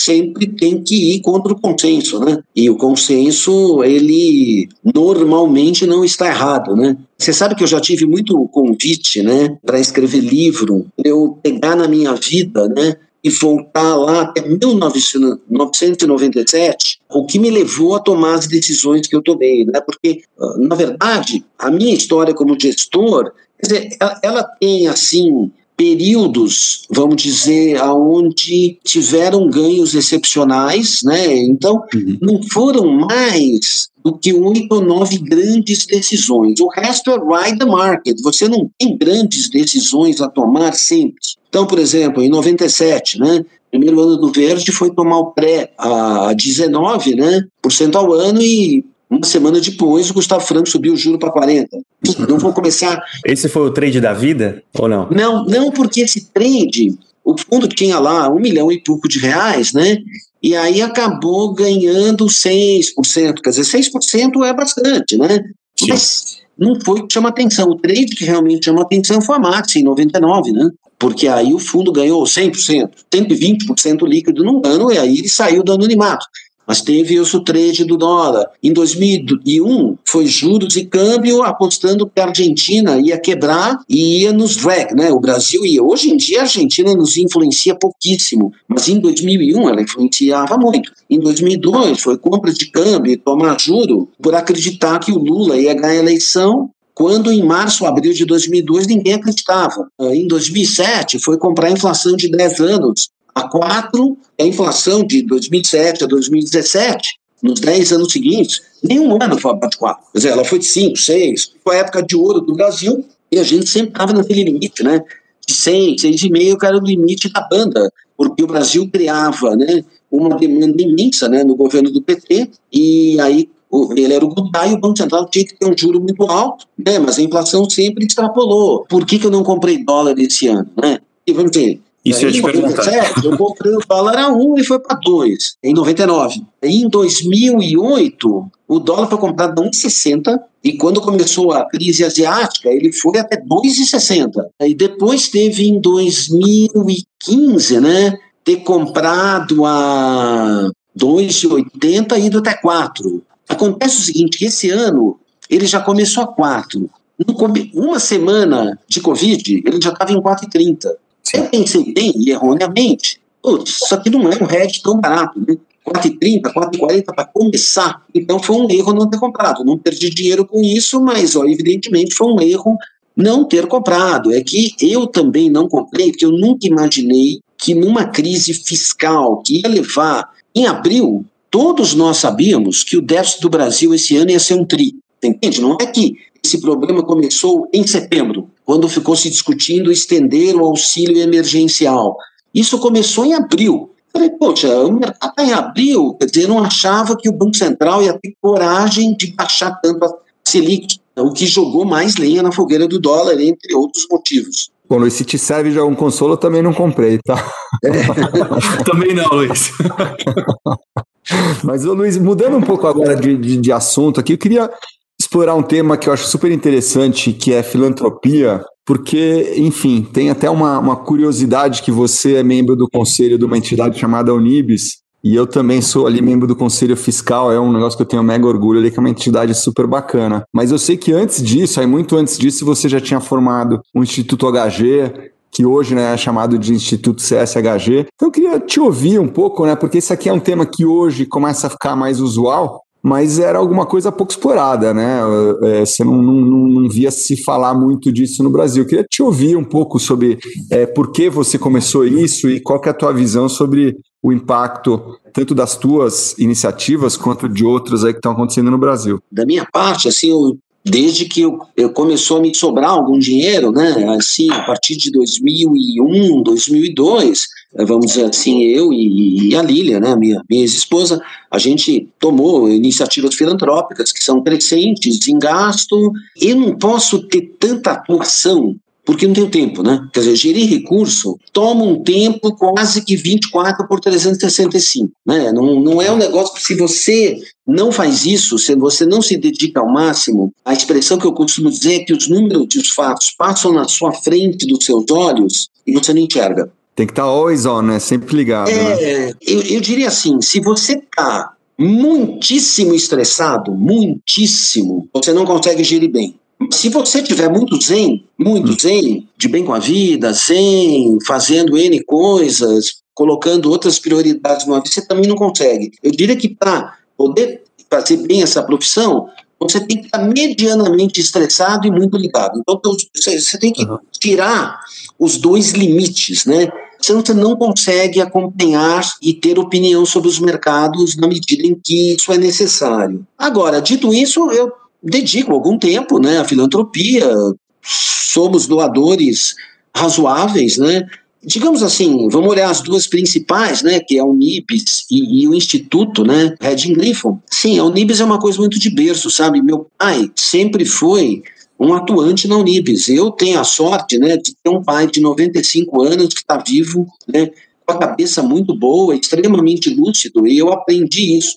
sempre tem que ir contra o consenso, né? E o consenso, ele normalmente não está errado, né? Você sabe que eu já tive muito convite, né, para escrever livro, eu pegar na minha vida, né, e voltar lá até 1997, o que me levou a tomar as decisões que eu tomei, né? Porque, na verdade, a minha história como gestor, quer dizer, ela, ela tem, assim, períodos, vamos dizer, aonde tiveram ganhos excepcionais, né? Então, uhum. não foram mais do que oito ou nove grandes decisões. O resto é ride the market. Você não tem grandes decisões a tomar sempre. Então, por exemplo, em 97, né? Primeiro ano do Verde foi tomar o pré a 19, né? Por cento ao ano e uma semana depois, o Gustavo Franco subiu o juro para 40. Não vou começar. Esse foi o trade da vida ou não? Não, não, porque esse trade, o fundo tinha lá um milhão e pouco de reais, né? E aí acabou ganhando 6%. Quer dizer, 6% é bastante, né? Sim. Mas não foi o que chama atenção. O trade que realmente chama atenção foi a Max, em 99, né? Porque aí o fundo ganhou 100%, 120% líquido num ano, e aí ele saiu do anonimato mas teve o trade do dólar. Em 2001, foi juros e câmbio apostando que a Argentina ia quebrar e ia nos drag, né? O Brasil ia. Hoje em dia, a Argentina nos influencia pouquíssimo, mas em 2001 ela influenciava muito. Em 2002, foi compra de câmbio e tomar juro por acreditar que o Lula ia ganhar a eleição quando em março, abril de 2002 ninguém acreditava. Em 2007 foi comprar a inflação de 10 anos a 4, a inflação de 2007 a 2017, nos 10 anos seguintes, nenhum ano foi abaixo de 4. Quer dizer, ela foi de 5, 6, foi a época de ouro do Brasil, e a gente sempre estava naquele limite, né? De 6, 6,5, que era o limite da banda, porque o Brasil criava né, uma demanda imensa né, no governo do PT, e aí ele era o Gudai e o Banco Central tinha que ter um juro muito alto, né, mas a inflação sempre extrapolou. Por que, que eu não comprei dólar esse ano? Né? E vamos dizer, isso eu te perguntar. eu comprei o dólar a 1 e foi para 2, em 99. Em 2008, o dólar foi comprado a 1,60 e quando começou a crise asiática, ele foi até 2,60. E depois teve em 2015, né, ter comprado a 2,80 e ido até 4. Acontece o seguinte, que esse ano ele já começou a 4. Uma semana de Covid, ele já estava em 4,30. Eu pensei bem erroneamente, putz, isso aqui não é um hedge tão barato, né? 4,30, 4,40 para começar. Então foi um erro não ter comprado. Não perdi dinheiro com isso, mas ó, evidentemente foi um erro não ter comprado. É que eu também não comprei, porque eu nunca imaginei que numa crise fiscal que ia levar em abril, todos nós sabíamos que o déficit do Brasil esse ano ia ser um tri. Entende? Não é que esse problema começou em setembro, quando ficou se discutindo estender o auxílio emergencial. Isso começou em abril. Falei, poxa, o mercado está em abril, quer dizer, eu não achava que o Banco Central ia ter coragem de baixar tanto a Selic, o que jogou mais lenha na fogueira do dólar, entre outros motivos. Bom, Luiz, se te serve de algum consolo, eu também não comprei, tá? É. também não, Luiz. Mas, Luiz, mudando um pouco agora de, de, de assunto aqui, eu queria explorar um tema que eu acho super interessante, que é filantropia, porque, enfim, tem até uma, uma curiosidade que você é membro do conselho de uma entidade chamada Unibis, e eu também sou ali membro do Conselho Fiscal, é um negócio que eu tenho mega orgulho ali, que é uma entidade super bacana. Mas eu sei que antes disso, aí muito antes disso, você já tinha formado o Instituto HG, que hoje né, é chamado de Instituto CSHG. Então eu queria te ouvir um pouco, né? Porque esse aqui é um tema que hoje começa a ficar mais usual, mas era alguma coisa pouco explorada, né? É, você não, não, não, via se falar muito disso no Brasil. Eu queria te ouvir um pouco sobre é, por que você começou isso e qual é a tua visão sobre o impacto tanto das tuas iniciativas quanto de outras aí que estão acontecendo no Brasil. Da minha parte, assim, eu desde que eu, eu, começou a me sobrar algum dinheiro, né? Assim, a partir de 2001, 2002, eh, vamos dizer assim, eu e, e a Lília, né, minha, minha ex-esposa, a gente tomou iniciativas filantrópicas que são crescentes em gasto. Eu não posso ter tanta atuação porque não tenho tempo, né? Quer dizer, gerir recurso toma um tempo quase que 24 por 365, né? Não, não é um negócio que se você não faz isso, se você não se dedica ao máximo, a expressão que eu costumo dizer é que os números e os fatos passam na sua frente dos seus olhos e você não enxerga. Tem que estar tá always on, né? Sempre ligado. É, né? eu, eu diria assim, se você está muitíssimo estressado, muitíssimo, você não consegue gerir bem. Se você tiver muito zen, muito hum. zen, de bem com a vida, zen, fazendo N coisas, colocando outras prioridades no vida, você também não consegue. Eu diria que para poder fazer bem essa profissão, você tem que estar medianamente estressado e muito ligado. Então, você tem que tirar os dois limites, né? Senão você não consegue acompanhar e ter opinião sobre os mercados na medida em que isso é necessário. Agora, dito isso, eu dedico algum tempo né, à filantropia, somos doadores razoáveis, né? Digamos assim, vamos olhar as duas principais, né, que é a Unibis e, e o Instituto, né, Red Griffon. Sim, a Unibis é uma coisa muito de berço, sabe? Meu pai sempre foi um atuante na Unibis. Eu tenho a sorte, né, de ter um pai de 95 anos que está vivo, né, com a cabeça muito boa, extremamente lúcido, e eu aprendi isso.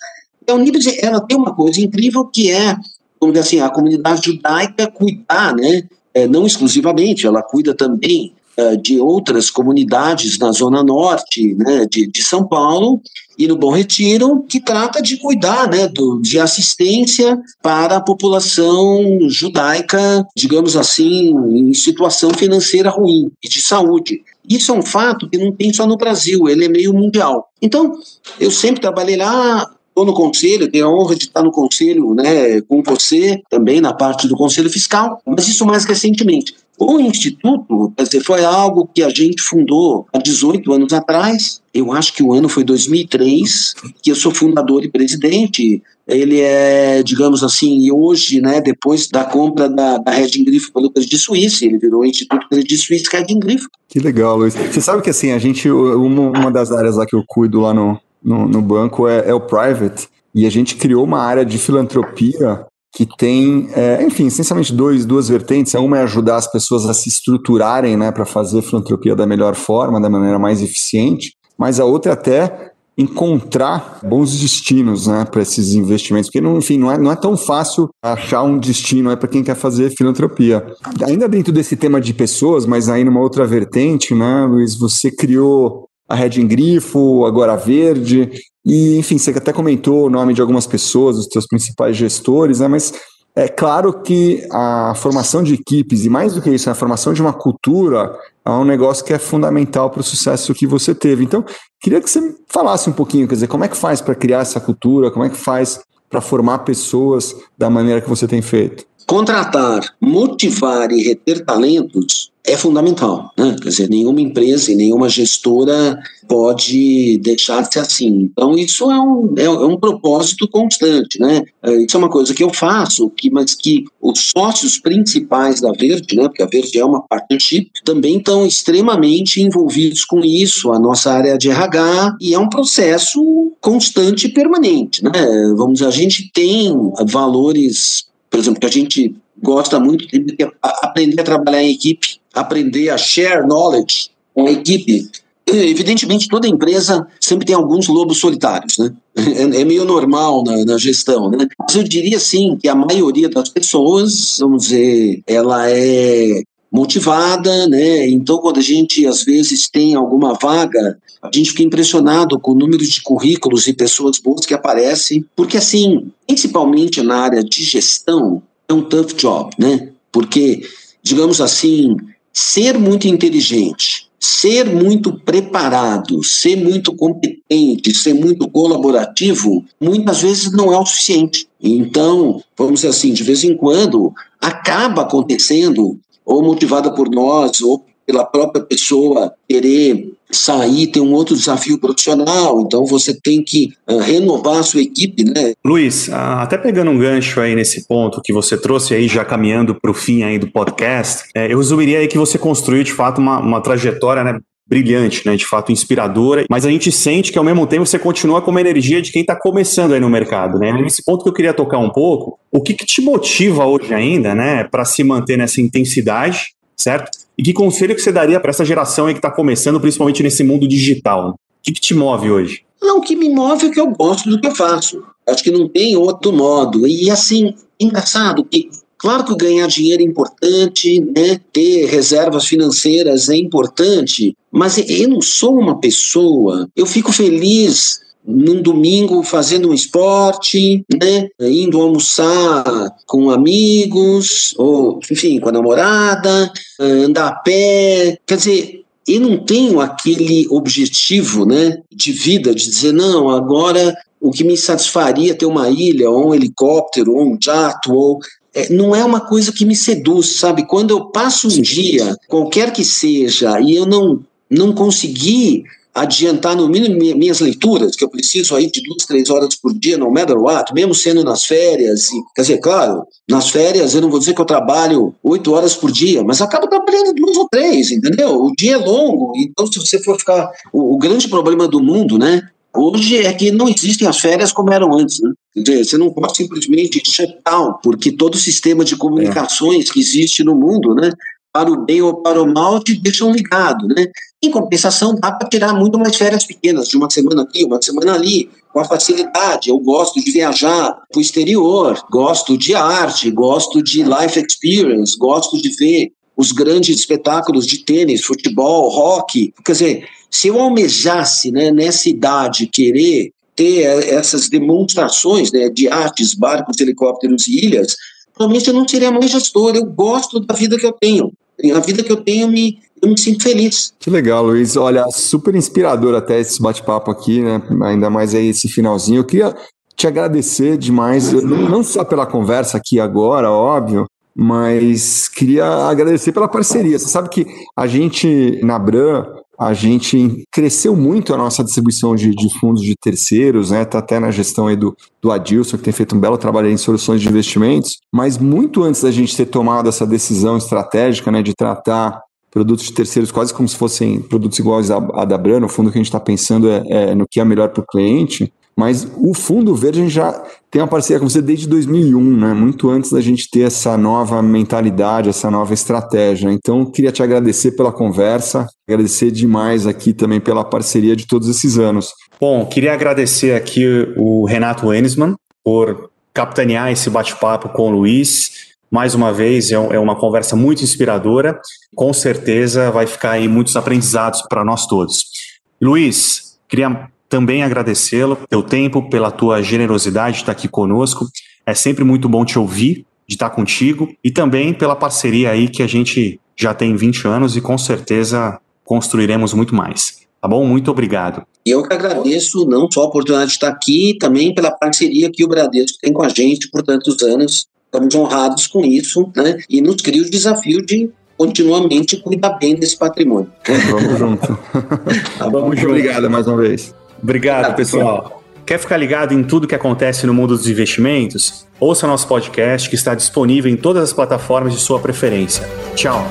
A Unibis, ela tem uma coisa incrível que é, vamos dizer assim, a comunidade judaica cuidar, né, é, não exclusivamente, ela cuida também de outras comunidades na Zona Norte né, de, de São Paulo e no Bom Retiro, que trata de cuidar né, do, de assistência para a população judaica, digamos assim, em situação financeira ruim e de saúde. Isso é um fato que não tem só no Brasil, ele é meio mundial. Então, eu sempre trabalhei lá, estou no conselho, tenho a honra de estar no conselho né, com você, também na parte do conselho fiscal, mas isso mais recentemente. O Instituto, quer dizer, foi algo que a gente fundou há 18 anos atrás. Eu acho que o ano foi 2003, que eu sou fundador e presidente. Ele é, digamos assim, hoje, né, depois da compra da, da Red Grifo pelo Credit Suisse, ele virou o Instituto Credit Suisse Red Grifo. Que legal, Luiz. Você sabe que assim, a gente, uma, uma das áreas lá que eu cuido lá no, no, no banco é, é o private, e a gente criou uma área de filantropia que tem, é, enfim, essencialmente dois, duas vertentes. Uma é ajudar as pessoas a se estruturarem né, para fazer filantropia da melhor forma, da maneira mais eficiente, mas a outra é até encontrar bons destinos né, para esses investimentos, porque, enfim, não é, não é tão fácil achar um destino é para quem quer fazer filantropia. Ainda dentro desse tema de pessoas, mas aí numa outra vertente, né, Luiz, você criou a Red em Grifo, agora a Verde, e, enfim, você até comentou o nome de algumas pessoas, os seus principais gestores, né? Mas é claro que a formação de equipes, e mais do que isso, a formação de uma cultura é um negócio que é fundamental para o sucesso que você teve. Então, queria que você falasse um pouquinho, quer dizer, como é que faz para criar essa cultura, como é que faz para formar pessoas da maneira que você tem feito? Contratar, motivar e reter talentos é fundamental. Né? Quer dizer, nenhuma empresa e nenhuma gestora pode deixar de ser assim. Então, isso é um, é, é, um propósito constante. Né? É, isso é uma coisa que eu faço, que, mas que os sócios principais da Verde, né, porque a Verde é uma partnership, também estão extremamente envolvidos com isso, a nossa área de RH, e é um processo constante e permanente. Né? Vamos dizer, a gente tem valores, por exemplo, que a gente gosta muito de aprender a trabalhar em equipe, aprender a share knowledge com a equipe. Evidentemente, toda empresa sempre tem alguns lobos solitários, né? É, é meio normal na, na, gestão, né? Mas eu diria, sim, que a maioria das pessoas, vamos dizer, ela é motivada, né? Então, quando a gente, às vezes, tem alguma vaga, a gente fica impressionado com o número de currículos e pessoas boas que aparecem, porque, assim, principalmente na área de gestão, é um tough job, né? Porque, digamos assim, ser muito inteligente, ser muito preparado, ser muito competente, ser muito colaborativo, muitas vezes não é o suficiente. Então, vamos dizer assim, de vez em quando acaba acontecendo, ou motivada por nós, ou pela própria pessoa querer sair, ter um outro desafio profissional, então você tem que uh, renovar a sua equipe, né? Luiz, uh, até pegando um gancho aí nesse ponto que você trouxe aí, já caminhando para o fim aí do podcast, é, eu resumiria aí que você construiu de fato uma, uma trajetória, né, brilhante, né, de fato inspiradora, mas a gente sente que ao mesmo tempo você continua com uma energia de quem está começando aí no mercado, né? Nesse ponto que eu queria tocar um pouco, o que, que te motiva hoje ainda, né, para se manter nessa intensidade, certo? E que conselho que você daria para essa geração aí que está começando, principalmente nesse mundo digital? O que, que te move hoje? Não, o que me move é que eu gosto do que eu faço. Acho que não tem outro modo. E assim, engraçado que Claro que ganhar dinheiro é importante, né? ter reservas financeiras é importante, mas eu não sou uma pessoa. Eu fico feliz num domingo fazendo um esporte, né? Indo almoçar com amigos, ou enfim, com a namorada, andar a pé. Quer dizer, eu não tenho aquele objetivo né, de vida de dizer, não, agora o que me satisfaria ter uma ilha, ou um helicóptero, ou um jato, ou é, não é uma coisa que me seduz, sabe? Quando eu passo um dia, qualquer que seja, e eu não, não consegui adiantar no mínimo minhas leituras, que eu preciso aí de duas, três horas por dia, no matter what, mesmo sendo nas férias. E, quer dizer, claro, nas férias eu não vou dizer que eu trabalho oito horas por dia, mas acabo trabalhando duas ou três, entendeu? O dia é longo, então se você for ficar. O, o grande problema do mundo, né? Hoje é que não existem as férias como eram antes, né? Dizer, você não pode simplesmente shutdown, porque todo o sistema de comunicações é. que existe no mundo, né? Para o bem ou para o mal, te deixam ligado, né? Em compensação, dá para tirar muito mais férias pequenas, de uma semana aqui, uma semana ali, com a facilidade. Eu gosto de viajar para o exterior, gosto de arte, gosto de life experience, gosto de ver os grandes espetáculos de tênis, futebol, rock. Quer dizer, se eu almejasse né, nessa idade querer ter essas demonstrações né, de artes, barcos, helicópteros e ilhas, provavelmente eu não seria mais gestor. Eu gosto da vida que eu tenho. A vida que eu tenho me, eu me sinto feliz. Que legal, Luiz. Olha, super inspirador até esse bate-papo aqui, né? Ainda mais aí esse finalzinho. Eu queria te agradecer demais, não só pela conversa aqui agora, óbvio, mas queria agradecer pela parceria. Você sabe que a gente, na Bran, a gente cresceu muito a nossa distribuição de, de fundos de terceiros, né? Tá até na gestão aí do, do Adilson, que tem feito um belo trabalho em soluções de investimentos, mas muito antes da gente ter tomado essa decisão estratégica, né, de tratar produtos de terceiros quase como se fossem produtos iguais a da Brano, o fundo que a gente está pensando é, é, no que é melhor para o cliente, mas o Fundo Verde a gente já tem uma parceria com você desde 2001, né? muito antes da gente ter essa nova mentalidade, essa nova estratégia. Então, queria te agradecer pela conversa, agradecer demais aqui também pela parceria de todos esses anos. Bom, queria agradecer aqui o Renato Enisman por capitanear esse bate-papo com o Luiz. Mais uma vez, é, é uma conversa muito inspiradora. Com certeza vai ficar aí muitos aprendizados para nós todos. Luiz, queria também agradecê-lo pelo tempo, pela tua generosidade de estar aqui conosco. É sempre muito bom te ouvir, de estar contigo e também pela parceria aí que a gente já tem 20 anos e com certeza construiremos muito mais. Tá bom? Muito obrigado. Eu que agradeço não só a oportunidade de estar aqui, também pela parceria que o Bradesco tem com a gente por tantos anos. Estamos honrados com isso, né? E nos cria o desafio de continuamente cuidar bem desse patrimônio. Vamos junto. tá, vamos junto. Obrigado mais uma vez. Obrigado, pessoal. Quer ficar ligado em tudo que acontece no mundo dos investimentos? Ouça nosso podcast que está disponível em todas as plataformas de sua preferência. Tchau!